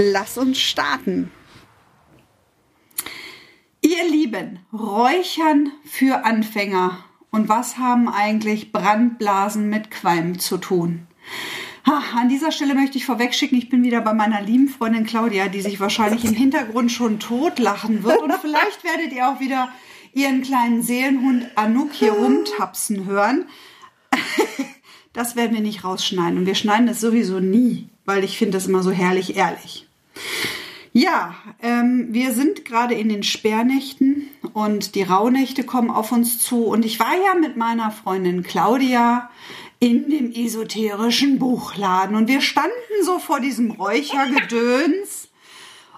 Lass uns starten. Ihr Lieben, Räuchern für Anfänger. Und was haben eigentlich Brandblasen mit Qualm zu tun? Ha, an dieser Stelle möchte ich vorwegschicken, ich bin wieder bei meiner lieben Freundin Claudia, die sich wahrscheinlich im Hintergrund schon totlachen wird. Und vielleicht werdet ihr auch wieder ihren kleinen Seelenhund Anouk hier rumtapsen hören. Das werden wir nicht rausschneiden. Und wir schneiden das sowieso nie, weil ich finde das immer so herrlich ehrlich. Ja, ähm, wir sind gerade in den Sperrnächten und die Rauhnächte kommen auf uns zu. Und ich war ja mit meiner Freundin Claudia in dem esoterischen Buchladen und wir standen so vor diesem Räuchergedöns.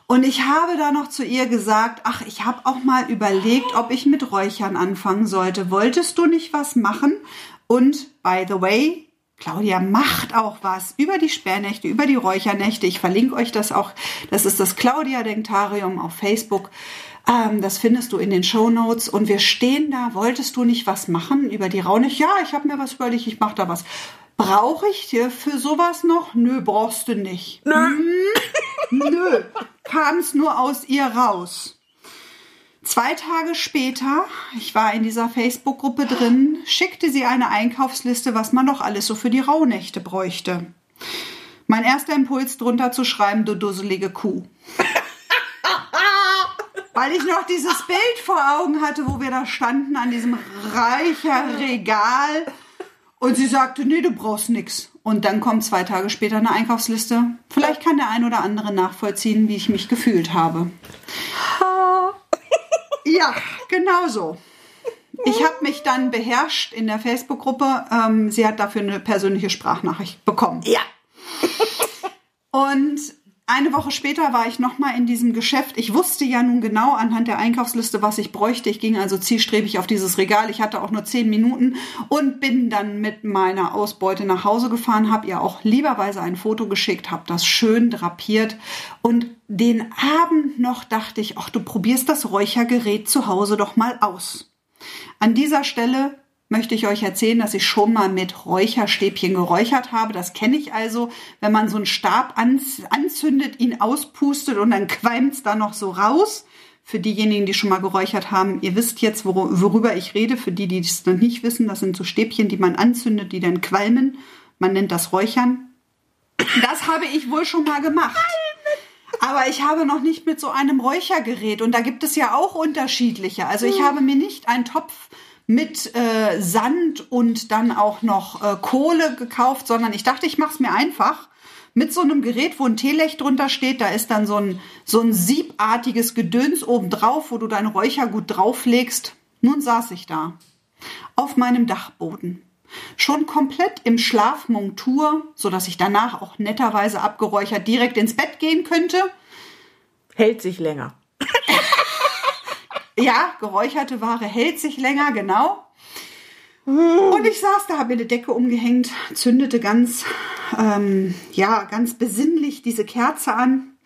Und ich habe da noch zu ihr gesagt, ach, ich habe auch mal überlegt, ob ich mit Räuchern anfangen sollte. Wolltest du nicht was machen? Und by the way, Claudia macht auch was über die Sperrnächte, über die Räuchernächte. Ich verlinke euch das auch. Das ist das Claudia Denktarium auf Facebook. Ähm, das findest du in den Show Notes. Und wir stehen da. Wolltest du nicht was machen über die Rauhnächte? Ja, ich habe mir was überlegt. Ich mache da was. Brauche ich dir für sowas noch? Nö, brauchst du nicht. Nö. Hm? Nö. Kam es nur aus ihr raus. Zwei Tage später, ich war in dieser Facebook-Gruppe drin, schickte sie eine Einkaufsliste, was man doch alles so für die Rauhnächte bräuchte. Mein erster Impuls drunter zu schreiben, du dusselige Kuh. Weil ich noch dieses Bild vor Augen hatte, wo wir da standen an diesem reicher Regal. Und sie sagte, nee, du brauchst nix. Und dann kommt zwei Tage später eine Einkaufsliste. Vielleicht kann der ein oder andere nachvollziehen, wie ich mich gefühlt habe. Ja, genau so. Ich habe mich dann beherrscht in der Facebook-Gruppe. Ähm, sie hat dafür eine persönliche Sprachnachricht bekommen. Ja. Und eine Woche später war ich nochmal in diesem Geschäft. Ich wusste ja nun genau anhand der Einkaufsliste, was ich bräuchte. Ich ging also zielstrebig auf dieses Regal. Ich hatte auch nur zehn Minuten und bin dann mit meiner Ausbeute nach Hause gefahren, habe ihr auch lieberweise ein Foto geschickt, habe das schön drapiert und den Abend noch dachte ich, ach, du probierst das Räuchergerät zu Hause doch mal aus. An dieser Stelle möchte ich euch erzählen, dass ich schon mal mit Räucherstäbchen geräuchert habe. Das kenne ich also, wenn man so einen Stab anzündet, ihn auspustet und dann qualmt's da noch so raus. Für diejenigen, die schon mal geräuchert haben, ihr wisst jetzt, worüber ich rede. Für die, die es noch nicht wissen, das sind so Stäbchen, die man anzündet, die dann qualmen. Man nennt das Räuchern. Das habe ich wohl schon mal gemacht. Aber ich habe noch nicht mit so einem Räuchergerät und da gibt es ja auch unterschiedliche. Also ich hm. habe mir nicht einen Topf mit äh, Sand und dann auch noch äh, Kohle gekauft, sondern ich dachte, ich mache es mir einfach mit so einem Gerät, wo ein Teelech drunter steht. Da ist dann so ein, so ein siebartiges Gedöns oben drauf, wo du dein Räuchergut drauflegst. Nun saß ich da auf meinem Dachboden. Schon komplett im Schlafmontur, so dass ich danach auch netterweise abgeräuchert direkt ins Bett gehen könnte. Hält sich länger. ja, geräucherte Ware hält sich länger, genau. Und ich saß da, habe mir eine Decke umgehängt, zündete ganz, ähm, ja, ganz besinnlich diese Kerze an,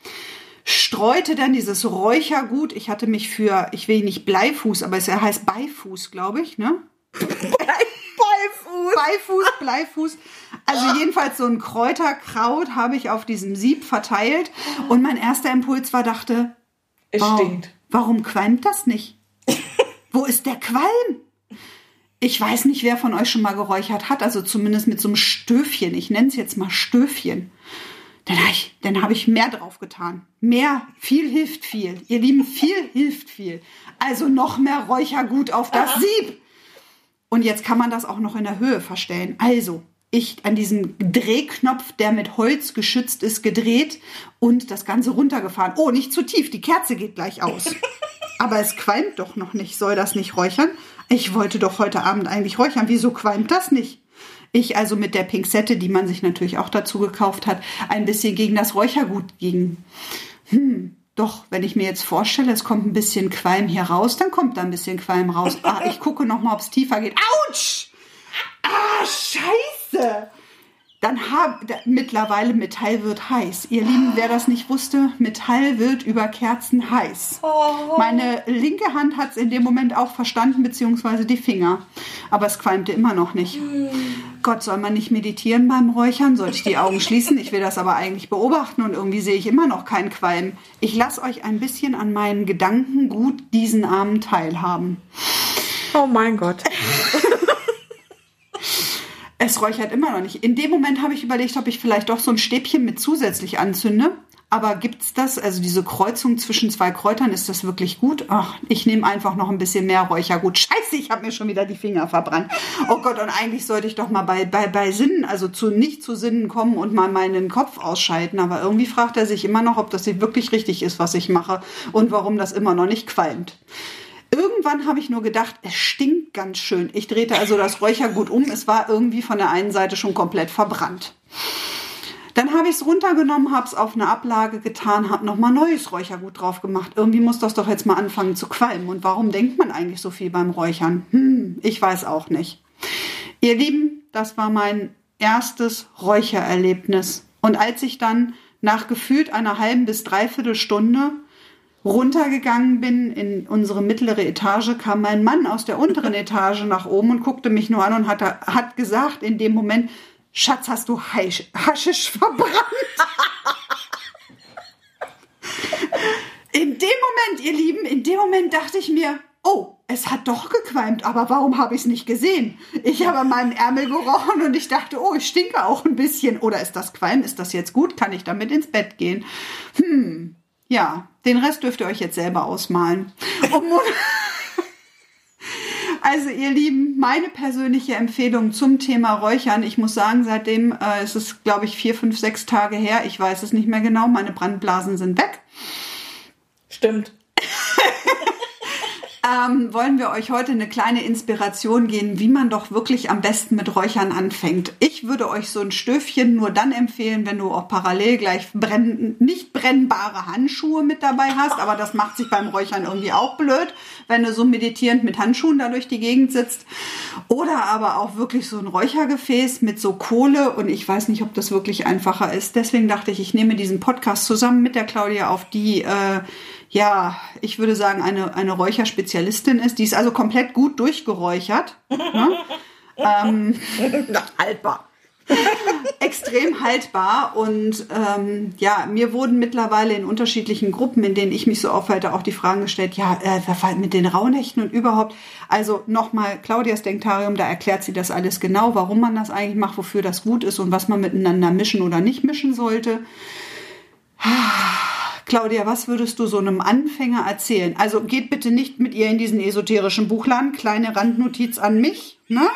streute dann dieses Räuchergut. Ich hatte mich für, ich will nicht Bleifuß, aber es heißt Beifuß, glaube ich, ne? Beifuß. Beifuß, Bleifuß. Also jedenfalls so ein Kräuterkraut habe ich auf diesem Sieb verteilt. Und mein erster Impuls war, dachte, es oh, stinkt. Warum qualmt das nicht? Wo ist der Qualm? Ich weiß nicht, wer von euch schon mal geräuchert hat, also zumindest mit so einem Stöfchen. Ich nenne es jetzt mal Stöfchen. Dann habe ich, dann hab ich mehr drauf getan. Mehr, viel hilft viel. Ihr Lieben, viel hilft viel. Also noch mehr Räuchergut auf das Sieb. Und jetzt kann man das auch noch in der Höhe verstellen. Also, ich an diesen Drehknopf, der mit Holz geschützt ist, gedreht und das Ganze runtergefahren. Oh, nicht zu tief, die Kerze geht gleich aus. Aber es qualmt doch noch nicht. Soll das nicht räuchern? Ich wollte doch heute Abend eigentlich räuchern. Wieso qualmt das nicht? Ich also mit der Pinzette, die man sich natürlich auch dazu gekauft hat, ein bisschen gegen das Räuchergut ging. hm, doch, wenn ich mir jetzt vorstelle, es kommt ein bisschen Qualm hier raus, dann kommt da ein bisschen Qualm raus. Ah, ich gucke noch mal, ob es tiefer geht. Autsch! Ah, scheiße! Dann hab, da, mittlerweile Metall wird heiß. Ihr Lieben, wer das nicht wusste, Metall wird über Kerzen heiß. Oh. Meine linke Hand hat es in dem Moment auch verstanden, beziehungsweise die Finger. Aber es qualmte immer noch nicht. Gott, soll man nicht meditieren beim Räuchern? Soll ich die Augen schließen? Ich will das aber eigentlich beobachten und irgendwie sehe ich immer noch keinen Qualm. Ich lasse euch ein bisschen an meinen Gedanken gut diesen Abend teilhaben. Oh mein Gott. Es räuchert immer noch nicht. In dem Moment habe ich überlegt, ob ich vielleicht doch so ein Stäbchen mit zusätzlich anzünde. Aber gibt's das, also diese Kreuzung zwischen zwei Kräutern, ist das wirklich gut? Ach, ich nehme einfach noch ein bisschen mehr Räuchergut. Scheiße, ich habe mir schon wieder die Finger verbrannt. Oh Gott, und eigentlich sollte ich doch mal bei, bei, bei Sinnen, also zu nicht zu Sinnen kommen und mal meinen Kopf ausschalten. Aber irgendwie fragt er sich immer noch, ob das wirklich richtig ist, was ich mache und warum das immer noch nicht qualmt. Irgendwann habe ich nur gedacht, es stinkt ganz schön. Ich drehte also das Räuchergut um. Es war irgendwie von der einen Seite schon komplett verbrannt. Dann habe ich es runtergenommen, habe es auf eine Ablage getan, habe nochmal neues Räuchergut drauf gemacht. Irgendwie muss das doch jetzt mal anfangen zu qualmen. Und warum denkt man eigentlich so viel beim Räuchern? Hm, ich weiß auch nicht. Ihr Lieben, das war mein erstes Räuchererlebnis. Und als ich dann nach gefühlt einer halben bis dreiviertel Stunde runtergegangen bin in unsere mittlere Etage, kam mein Mann aus der unteren Etage nach oben und guckte mich nur an und hat, hat gesagt in dem Moment, Schatz, hast du Heisch, Haschisch verbrannt? in dem Moment, ihr Lieben, in dem Moment dachte ich mir, oh, es hat doch gequalmt, aber warum habe ich es nicht gesehen? Ich habe an meinem Ärmel gerochen und ich dachte, oh, ich stinke auch ein bisschen. Oder ist das Qualm? Ist das jetzt gut? Kann ich damit ins Bett gehen? Hm, ja, den Rest dürft ihr euch jetzt selber ausmalen. Also ihr Lieben, meine persönliche Empfehlung zum Thema Räuchern. Ich muss sagen, seitdem äh, es ist, glaube ich, vier, fünf, sechs Tage her. Ich weiß es nicht mehr genau. Meine Brandblasen sind weg. Stimmt. ähm, wollen wir euch heute eine kleine Inspiration geben, wie man doch wirklich am besten mit Räuchern anfängt. Ich würde euch so ein Stöfchen nur dann empfehlen, wenn du auch parallel gleich brenn nicht brennbare Handschuhe mit dabei hast, aber das macht sich beim Räuchern irgendwie auch blöd, wenn du so meditierend mit Handschuhen da durch die Gegend sitzt. Oder aber auch wirklich so ein Räuchergefäß mit so Kohle und ich weiß nicht, ob das wirklich einfacher ist. Deswegen dachte ich, ich nehme diesen Podcast zusammen mit der Claudia auf, die äh, ja, ich würde sagen, eine, eine Räucherspezialistin ist. Die ist also komplett gut durchgeräuchert. ne? ähm, haltbar. extrem haltbar und ähm, ja, mir wurden mittlerweile in unterschiedlichen Gruppen, in denen ich mich so aufhalte, auch die Fragen gestellt, ja, äh, mit den Rauhnächten und überhaupt. Also nochmal, Claudias Denktarium, da erklärt sie das alles genau, warum man das eigentlich macht, wofür das gut ist und was man miteinander mischen oder nicht mischen sollte. Claudia, was würdest du so einem Anfänger erzählen? Also geht bitte nicht mit ihr in diesen esoterischen Buchladen. Kleine Randnotiz an mich, ne?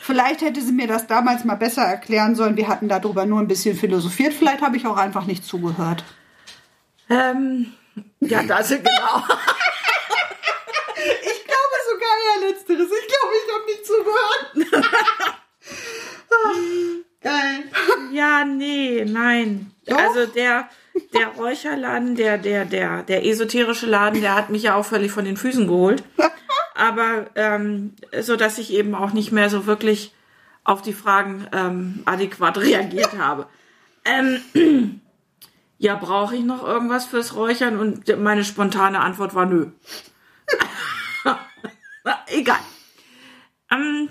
Vielleicht hätte sie mir das damals mal besser erklären sollen. Wir hatten darüber nur ein bisschen philosophiert. Vielleicht habe ich auch einfach nicht zugehört. Ähm, ja, das ist genau. ich glaube sogar eher letzteres. Ich glaube, ich habe nicht zugehört. Geil. Ja, nee, nein. Doch? Also der, der Räucherladen, der, der, der, der esoterische Laden, der hat mich ja auch völlig von den Füßen geholt. Aber ähm, so dass ich eben auch nicht mehr so wirklich auf die Fragen ähm, adäquat reagiert habe. Ähm, ja, brauche ich noch irgendwas fürs Räuchern? Und meine spontane Antwort war nö. Egal. Ähm,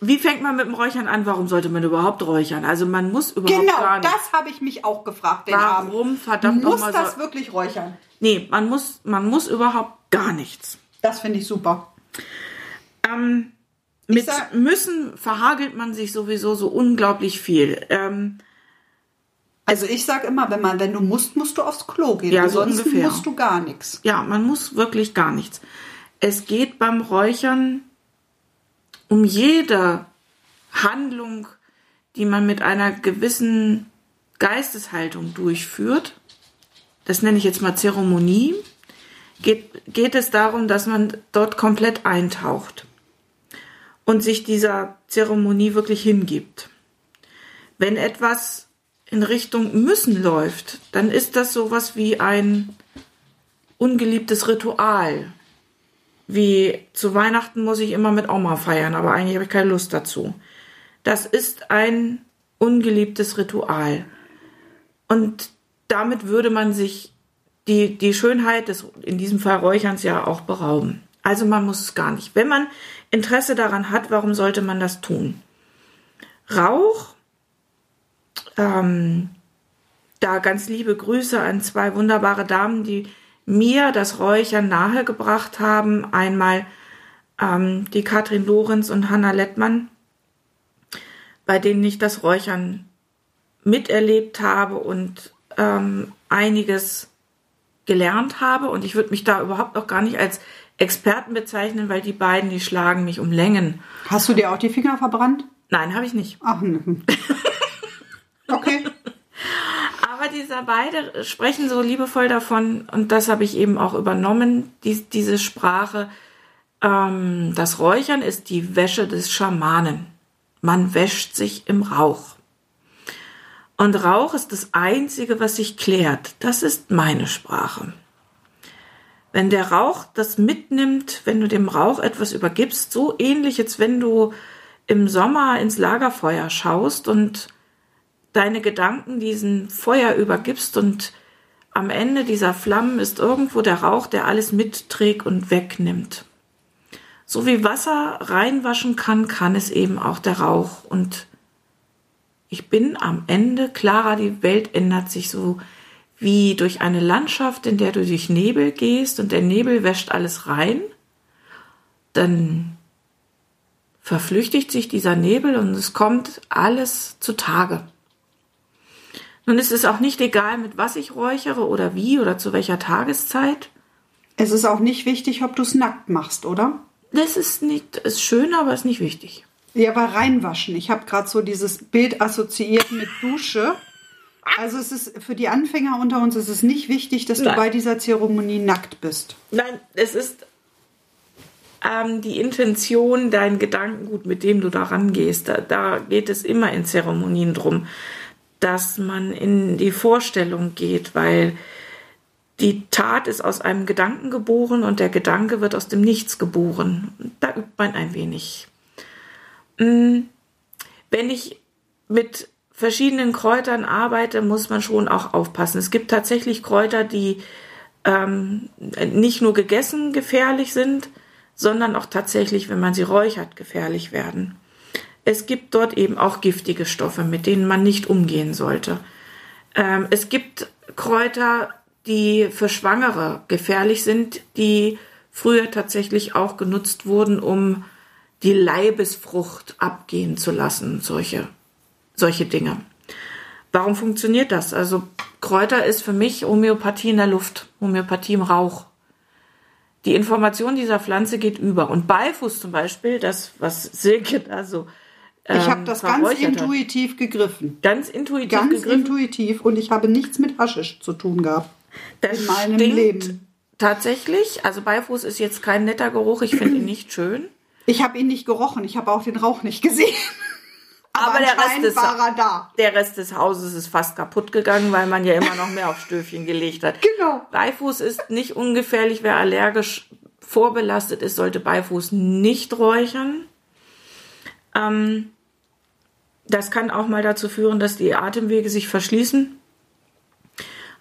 wie fängt man mit dem Räuchern an? Warum sollte man überhaupt räuchern? Also man muss überhaupt Genau, gar nicht. das habe ich mich auch gefragt. Den Abend. Warum verdammt Muss nochmal das so? wirklich räuchern? Nee, man muss, man muss überhaupt gar nichts. Das finde ich super. Ähm, mit sag- müssen verhagelt man sich sowieso so unglaublich viel. Ähm, Also ich sage immer, wenn man, wenn du musst, musst du aufs Klo gehen. Ja, so Ansonsten ungefähr. musst du gar nichts. ja, man muss wirklich gar nichts. Es geht beim Räuchern um jede Handlung, die man mit einer gewissen Geisteshaltung durchführt. Das nenne ich jetzt mal Zeremonie. Geht, geht es darum, dass man dort komplett eintaucht und sich dieser Zeremonie wirklich hingibt. Wenn etwas in Richtung müssen läuft, dann ist das sowas wie ein ungeliebtes Ritual. Wie zu Weihnachten muss ich immer mit Oma feiern, aber eigentlich habe ich keine Lust dazu. Das ist ein ungeliebtes Ritual. Und damit würde man sich die, die Schönheit des, in diesem Fall Räucherns ja auch berauben. Also man muss es gar nicht. Wenn man Interesse daran hat, warum sollte man das tun? Rauch, ähm, da ganz liebe Grüße an zwei wunderbare Damen, die mir das Räuchern nahegebracht haben. Einmal ähm, die Katrin Lorenz und Hanna Lettmann, bei denen ich das Räuchern miterlebt habe und ähm, einiges gelernt habe. Und ich würde mich da überhaupt noch gar nicht als Experten bezeichnen, weil die beiden, die schlagen mich um Längen. Hast du dir auch die Finger verbrannt? Nein, habe ich nicht. Ach, okay. Aber dieser beide sprechen so liebevoll davon, und das habe ich eben auch übernommen, die, diese Sprache. Ähm, das Räuchern ist die Wäsche des Schamanen. Man wäscht sich im Rauch. Und Rauch ist das Einzige, was sich klärt. Das ist meine Sprache. Wenn der Rauch das mitnimmt, wenn du dem Rauch etwas übergibst, so ähnlich als wenn du im Sommer ins Lagerfeuer schaust und deine Gedanken diesen Feuer übergibst und am Ende dieser Flammen ist irgendwo der Rauch, der alles mitträgt und wegnimmt. So wie Wasser reinwaschen kann, kann es eben auch der Rauch. Und ich bin am Ende klarer, die Welt ändert sich so wie durch eine Landschaft, in der du durch Nebel gehst und der Nebel wäscht alles rein, dann verflüchtigt sich dieser Nebel und es kommt alles zutage. Nun ist es auch nicht egal, mit was ich räuchere oder wie oder zu welcher Tageszeit. Es ist auch nicht wichtig, ob du es nackt machst, oder? Das ist nicht, ist schön, aber ist nicht wichtig. Ja, aber reinwaschen. Ich habe gerade so dieses Bild assoziiert mit Dusche. Also es ist für die Anfänger unter uns ist es nicht wichtig, dass Nein. du bei dieser Zeremonie nackt bist. Nein, es ist ähm, die Intention, dein Gedankengut, mit dem du da rangehst. Da, da geht es immer in Zeremonien drum, dass man in die Vorstellung geht, weil die Tat ist aus einem Gedanken geboren und der Gedanke wird aus dem Nichts geboren. Da übt man ein wenig. Mm, wenn ich mit verschiedenen Kräutern arbeite, muss man schon auch aufpassen. Es gibt tatsächlich Kräuter, die ähm, nicht nur gegessen gefährlich sind, sondern auch tatsächlich, wenn man sie räuchert, gefährlich werden. Es gibt dort eben auch giftige Stoffe, mit denen man nicht umgehen sollte. Ähm, es gibt Kräuter, die für Schwangere gefährlich sind, die früher tatsächlich auch genutzt wurden, um die Leibesfrucht abgehen zu lassen, solche solche Dinge. Warum funktioniert das? Also Kräuter ist für mich Homöopathie in der Luft, Homöopathie im Rauch. Die Information dieser Pflanze geht über. Und Beifuß zum Beispiel, das, was Silke da so. Ähm, ich habe das ganz intuitiv hat. gegriffen. Ganz intuitiv Ganz gegriffen. intuitiv. Und ich habe nichts mit Haschisch zu tun gehabt. Das in meinem Leben. Tatsächlich. Also Beifuß ist jetzt kein netter Geruch. Ich finde ihn nicht schön. Ich habe ihn nicht gerochen. Ich habe auch den Rauch nicht gesehen. Aber, der Rest, des, der Rest des Hauses ist fast kaputt gegangen, weil man ja immer noch mehr auf Stöfchen gelegt hat. Genau. Beifuß ist nicht ungefährlich. Wer allergisch vorbelastet ist, sollte Beifuß nicht räuchern. Ähm, das kann auch mal dazu führen, dass die Atemwege sich verschließen.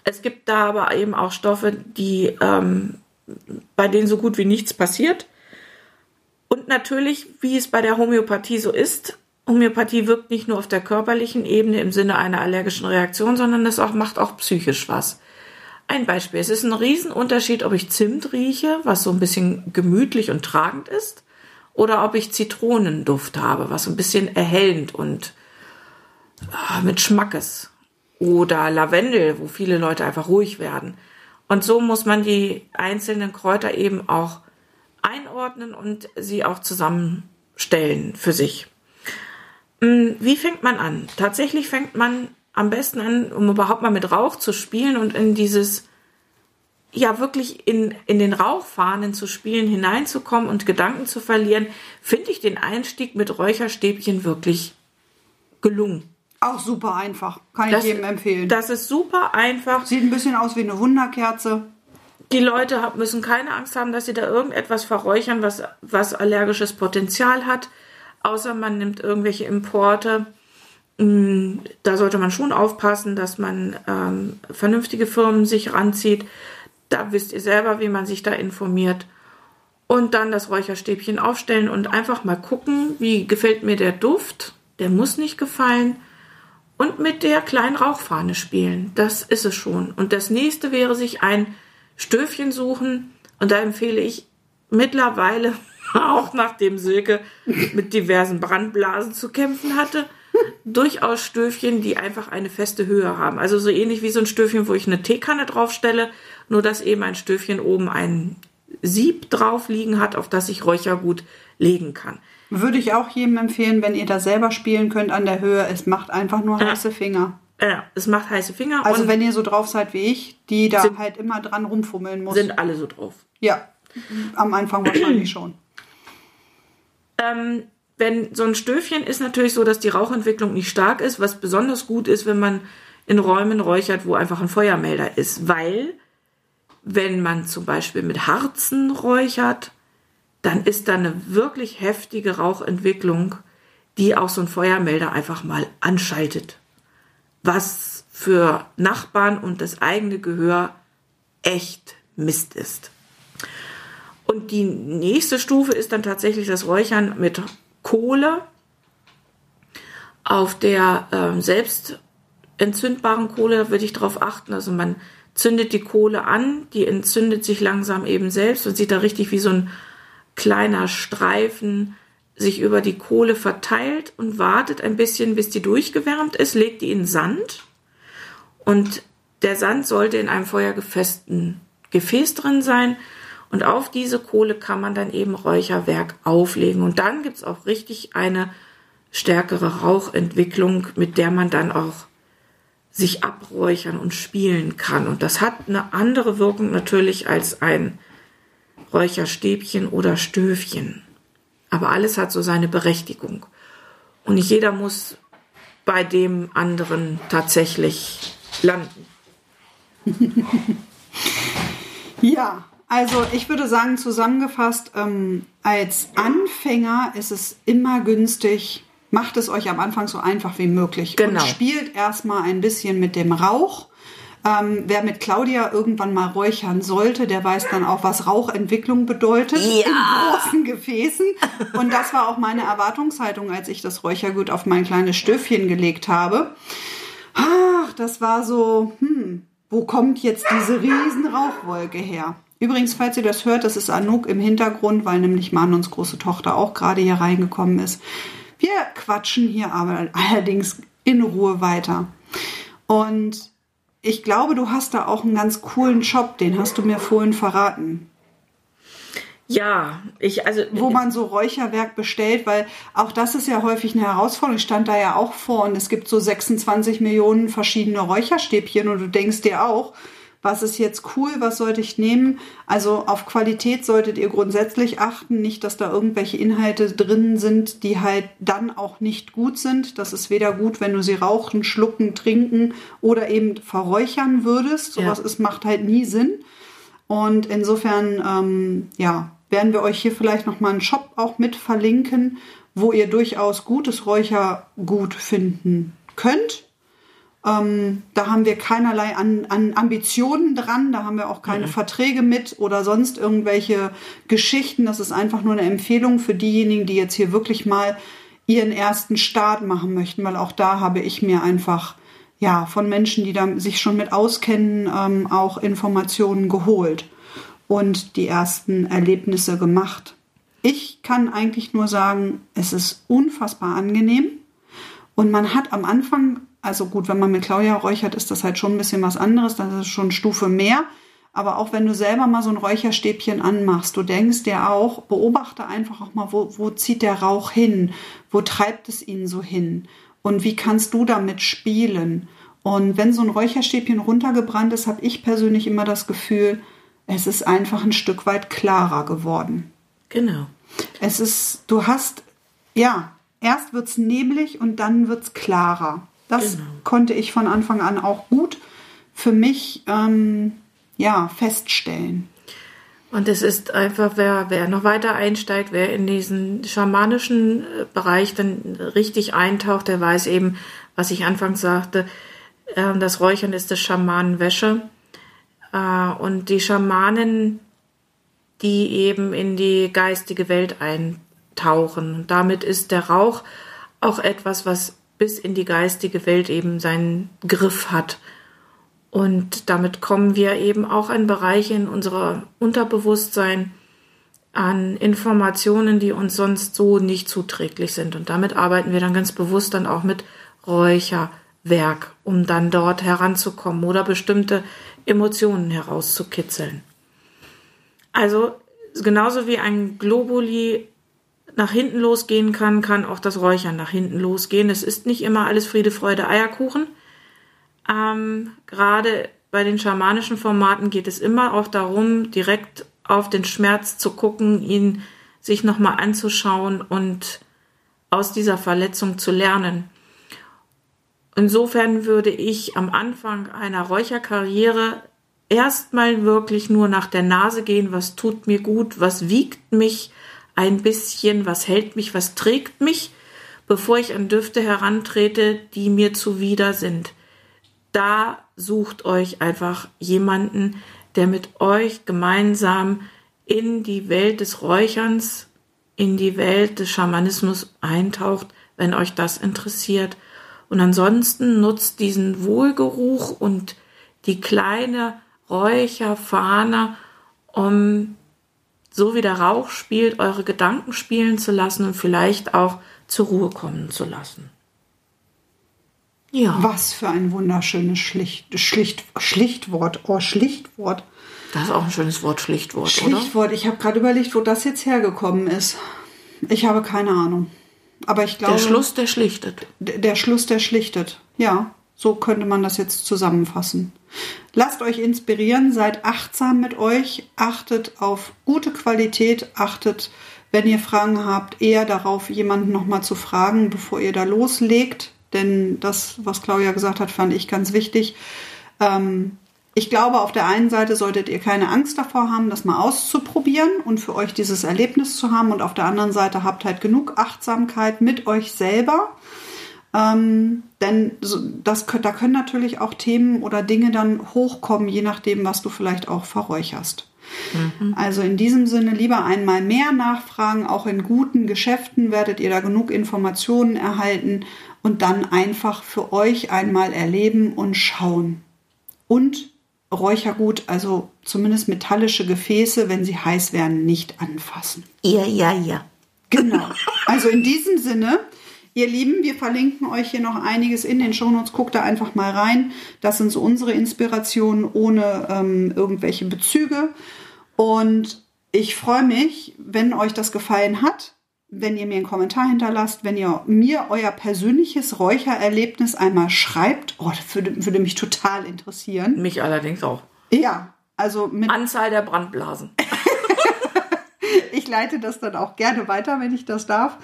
Es gibt da aber eben auch Stoffe, die ähm, bei denen so gut wie nichts passiert. Und natürlich, wie es bei der Homöopathie so ist, Homöopathie wirkt nicht nur auf der körperlichen Ebene im Sinne einer allergischen Reaktion, sondern es auch, macht auch psychisch was. Ein Beispiel. Es ist ein Riesenunterschied, ob ich Zimt rieche, was so ein bisschen gemütlich und tragend ist, oder ob ich Zitronenduft habe, was ein bisschen erhellend und ah, mit Schmackes. Oder Lavendel, wo viele Leute einfach ruhig werden. Und so muss man die einzelnen Kräuter eben auch einordnen und sie auch zusammenstellen für sich. Mm, wie fängt man an? Tatsächlich fängt man am besten an, um überhaupt mal mit Rauch zu spielen und in dieses, ja, wirklich in, in den Rauchfahnen zu spielen, hineinzukommen und Gedanken zu verlieren, finde ich den Einstieg mit Räucherstäbchen wirklich gelungen. Auch super einfach. Kann Das- ich jedem empfehlen. Das ist super einfach. Sieht ein bisschen aus wie eine Wunderkerze. Die Leute müssen keine Angst haben, dass sie da irgendetwas verräuchern, was, was allergisches Potenzial hat. Außer man nimmt irgendwelche Importe. Mm, Da sollte man schon aufpassen, dass man ähm, vernünftige Firmen sich ranzieht. Da wisst ihr selber, wie man sich da informiert. Und dann das Räucherstäbchen aufstellen und einfach mal gucken, wie gefällt mir der Duft. Der muss nicht gefallen. Und mit der kleinen Rauchfahne spielen. Das ist es schon. Und das nächste wäre sich ein Stöfchen suchen. Und da empfehle ich mittlerweile, auch nachdem Silke mit diversen Brandblasen zu kämpfen hatte, durchaus Stöfchen, die einfach eine feste Höhe haben. Also so ähnlich wie so ein Stöfchen, wo ich eine Teekanne draufstelle, nur dass eben ein Stöfchen oben ein Sieb drauf liegen hat, auf das ich Räuchergut legen kann. Würde ich auch jedem empfehlen, wenn ihr da selber spielen könnt an der Höhe. Es macht einfach nur heiße Finger. Ja, es macht heiße Finger Also wenn ihr so drauf seid wie ich, die da Sind- halt immer dran rumfummeln muss. sind alle so drauf. ja, am Anfang wahrscheinlich schon. Ähm, wenn so ein Stöfchen ist natürlich so, dass die Rauchentwicklung nicht stark ist, was besonders gut ist, wenn man in Räumen räuchert, wo einfach ein Feuermelder ist, weil wenn man zum Beispiel mit Harzen räuchert, dann ist da eine wirklich heftige Rauchentwicklung, die auch so ein Feuermelder einfach mal anschaltet. Was für Nachbarn und das eigene Gehör echt Mist ist. Und die nächste Stufe ist dann tatsächlich das Räuchern mit Kohle auf der ähm, selbst entzündbaren Kohle würde ich darauf achten. Also man zündet die Kohle an, die entzündet sich langsam eben selbst und sieht da richtig wie so ein kleiner Streifen sich über die Kohle verteilt und wartet ein bisschen, bis die durchgewärmt ist, legt die in Sand und der Sand sollte in einem feuergefesten Gefäß drin sein und auf diese Kohle kann man dann eben Räucherwerk auflegen und dann gibt's auch richtig eine stärkere Rauchentwicklung, mit der man dann auch sich abräuchern und spielen kann. Und das hat eine andere Wirkung natürlich als ein Räucherstäbchen oder Stöfchen. Aber alles hat so seine Berechtigung. Und nicht jeder muss bei dem anderen tatsächlich landen. Ja, also ich würde sagen, zusammengefasst, ähm, als Anfänger ist es immer günstig, macht es euch am Anfang so einfach wie möglich. Genau. Und spielt erstmal ein bisschen mit dem Rauch. Ähm, wer mit Claudia irgendwann mal räuchern sollte, der weiß dann auch, was Rauchentwicklung bedeutet in großen Gefäßen. Und das war auch meine Erwartungshaltung, als ich das Räuchergut auf mein kleines Stöfchen gelegt habe. Ach, das war so, hm, wo kommt jetzt diese riesen Rauchwolke her? Übrigens, falls ihr das hört, das ist Anouk im Hintergrund, weil nämlich Manons große Tochter auch gerade hier reingekommen ist. Wir quatschen hier aber allerdings in Ruhe weiter. Und ich glaube, du hast da auch einen ganz coolen Job, den hast du mir vorhin verraten Ja, ich, also, wo man so Räucherwerk bestellt, weil auch das ist ja häufig eine Herausforderung. Ich stand da ja auch vor und es gibt so 26 Millionen verschiedene Räucherstäbchen und du denkst dir auch, was ist jetzt cool, was sollte ich nehmen? Also auf Qualität solltet ihr grundsätzlich achten, nicht, dass da irgendwelche Inhalte drin sind, die halt dann auch nicht gut sind. Das ist weder gut, wenn du sie rauchen, schlucken, trinken oder eben verräuchern würdest. Sowas Ja. ist, macht halt nie Sinn. Und insofern, ähm, ja, werden wir euch hier vielleicht nochmal einen Shop auch mit verlinken, wo ihr durchaus gutes Räuchergut finden könnt. Ähm, da haben wir keinerlei an, an Ambitionen dran, da haben wir auch keine Verträge mit oder sonst irgendwelche Geschichten. Das ist einfach nur eine Empfehlung für diejenigen, die jetzt hier wirklich mal ihren ersten Start machen möchten, weil auch da habe ich mir einfach ja von Menschen, die da sich schon mit auskennen, ähm, auch Informationen geholt und die ersten Erlebnisse gemacht. Ich kann eigentlich nur sagen, es ist unfassbar angenehm. Und man hat am Anfang, also gut, wenn man mit Claudia räuchert, ist das halt schon ein bisschen was anderes, das ist schon Stufe mehr. Aber auch wenn du selber mal so ein Räucherstäbchen anmachst, du denkst dir auch, beobachte einfach auch mal, wo, wo zieht der Rauch hin? Wo treibt es ihn so hin? Und wie kannst du damit spielen? Und wenn so ein Räucherstäbchen runtergebrannt ist, habe ich persönlich immer das Gefühl, es ist einfach ein Stück weit klarer geworden. genau. Es ist, du hast, ja, erst wird's neblig und dann wird's klarer. Das genau. konnte ich von Anfang an auch gut für mich ähm, ja, feststellen. Und es ist einfach, wer, wer noch weiter einsteigt, wer in diesen schamanischen äh, Bereich dann richtig eintaucht, der weiß eben, was ich anfangs sagte, äh, das Räuchern ist das Schamanenwäsche. Äh, und die Schamanen, die eben in die geistige Welt eintauchen. Und damit ist der Rauch auch etwas, was bis in die geistige Welt eben seinen Griff hat. Und damit kommen wir eben auch an Bereiche in unserer Unterbewusstsein, an Informationen, die uns sonst so nicht zuträglich sind. Und damit arbeiten wir dann ganz bewusst dann auch mit Räucherwerk, um dann dort heranzukommen oder bestimmte Emotionen herauszukitzeln. Also genauso wie ein Globuli nach hinten losgehen kann, kann auch das Räuchern nach hinten losgehen. Es ist nicht immer alles Friede, Freude, Eierkuchen. Ähm, Gerade bei den schamanischen Formaten geht es immer auch darum, direkt auf den Schmerz zu gucken, ihn sich nochmal anzuschauen und aus dieser Verletzung zu lernen. Insofern würde ich am Anfang einer Räucherkarriere erstmal wirklich nur nach der Nase gehen, was tut mir gut, was wiegt mich ein bisschen, was hält mich, was trägt mich, bevor ich an Düfte herantrete, die mir zuwider sind da sucht euch einfach jemanden, der mit euch gemeinsam in die Welt des Räucherns, in die Welt des Schamanismus eintaucht, wenn euch das interessiert. Und ansonsten nutzt diesen Wohlgeruch und die kleine Räucherfahne, um so wie der Rauch spielt, eure Gedanken spielen zu lassen und vielleicht auch zur Ruhe kommen zu lassen. Ja. Was für ein wunderschönes Schlicht, Schlicht, Schlichtwort. Oh, Schlichtwort. Das ist auch ein schönes Wort, Schlichtwort, Schlichtwort. Oder? Ich habe gerade überlegt, wo das jetzt hergekommen ist. Ich habe keine Ahnung. Aber ich glaube. Der Schluss, der schlichtet. Der, der Schluss, der schlichtet. Ja, so könnte man das jetzt zusammenfassen. Lasst euch inspirieren, seid achtsam mit euch, achtet auf gute Qualität, achtet, wenn ihr Fragen habt, eher darauf, jemanden nochmal zu fragen, bevor ihr da loslegt denn das, was Claudia gesagt hat, fand ich ganz wichtig. Ähm, ich glaube, auf der einen Seite solltet ihr keine Angst davor haben, das mal auszuprobieren und für euch dieses Erlebnis zu haben. Und auf der anderen Seite habt halt genug Achtsamkeit mit euch selber. Ähm, denn das, da können natürlich auch Themen oder Dinge dann hochkommen, je nachdem, was du vielleicht auch verräucherst. Mhm. Also in diesem Sinne lieber einmal mehr nachfragen. Auch in guten Geschäften werdet ihr da genug Informationen erhalten und dann einfach für euch einmal erleben und schauen. Und Räuchergut, also zumindest metallische Gefäße, wenn sie heiß werden, nicht anfassen. Ja, ja, ja. Genau. Also in diesem Sinne, ihr Lieben, wir verlinken euch hier noch einiges in den Shownotes. Guckt da einfach mal rein. Das sind so unsere Inspirationen ohne ähm, irgendwelche Bezüge. Und ich freue mich, wenn euch das gefallen hat wenn ihr mir einen Kommentar hinterlasst, wenn ihr mir euer persönliches Räuchererlebnis einmal schreibt. Oh, das würde, würde mich total interessieren. Mich allerdings auch. Ja, also mit. Anzahl der Brandblasen. ich leite das dann auch gerne weiter, wenn ich das darf.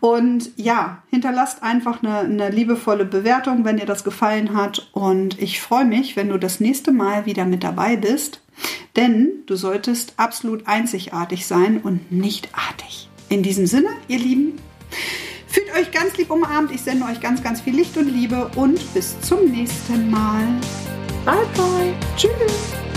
Und ja, hinterlasst einfach eine, eine liebevolle Bewertung, wenn dir das gefallen hat. Und ich freue mich, wenn du das nächste Mal wieder mit dabei bist. Denn du solltest absolut einzigartig sein und nicht artig. In diesem Sinne, ihr Lieben, fühlt euch ganz lieb umarmt. Ich sende euch ganz, ganz viel Licht und Liebe und bis zum nächsten Mal. Bye, bye. Tschüss.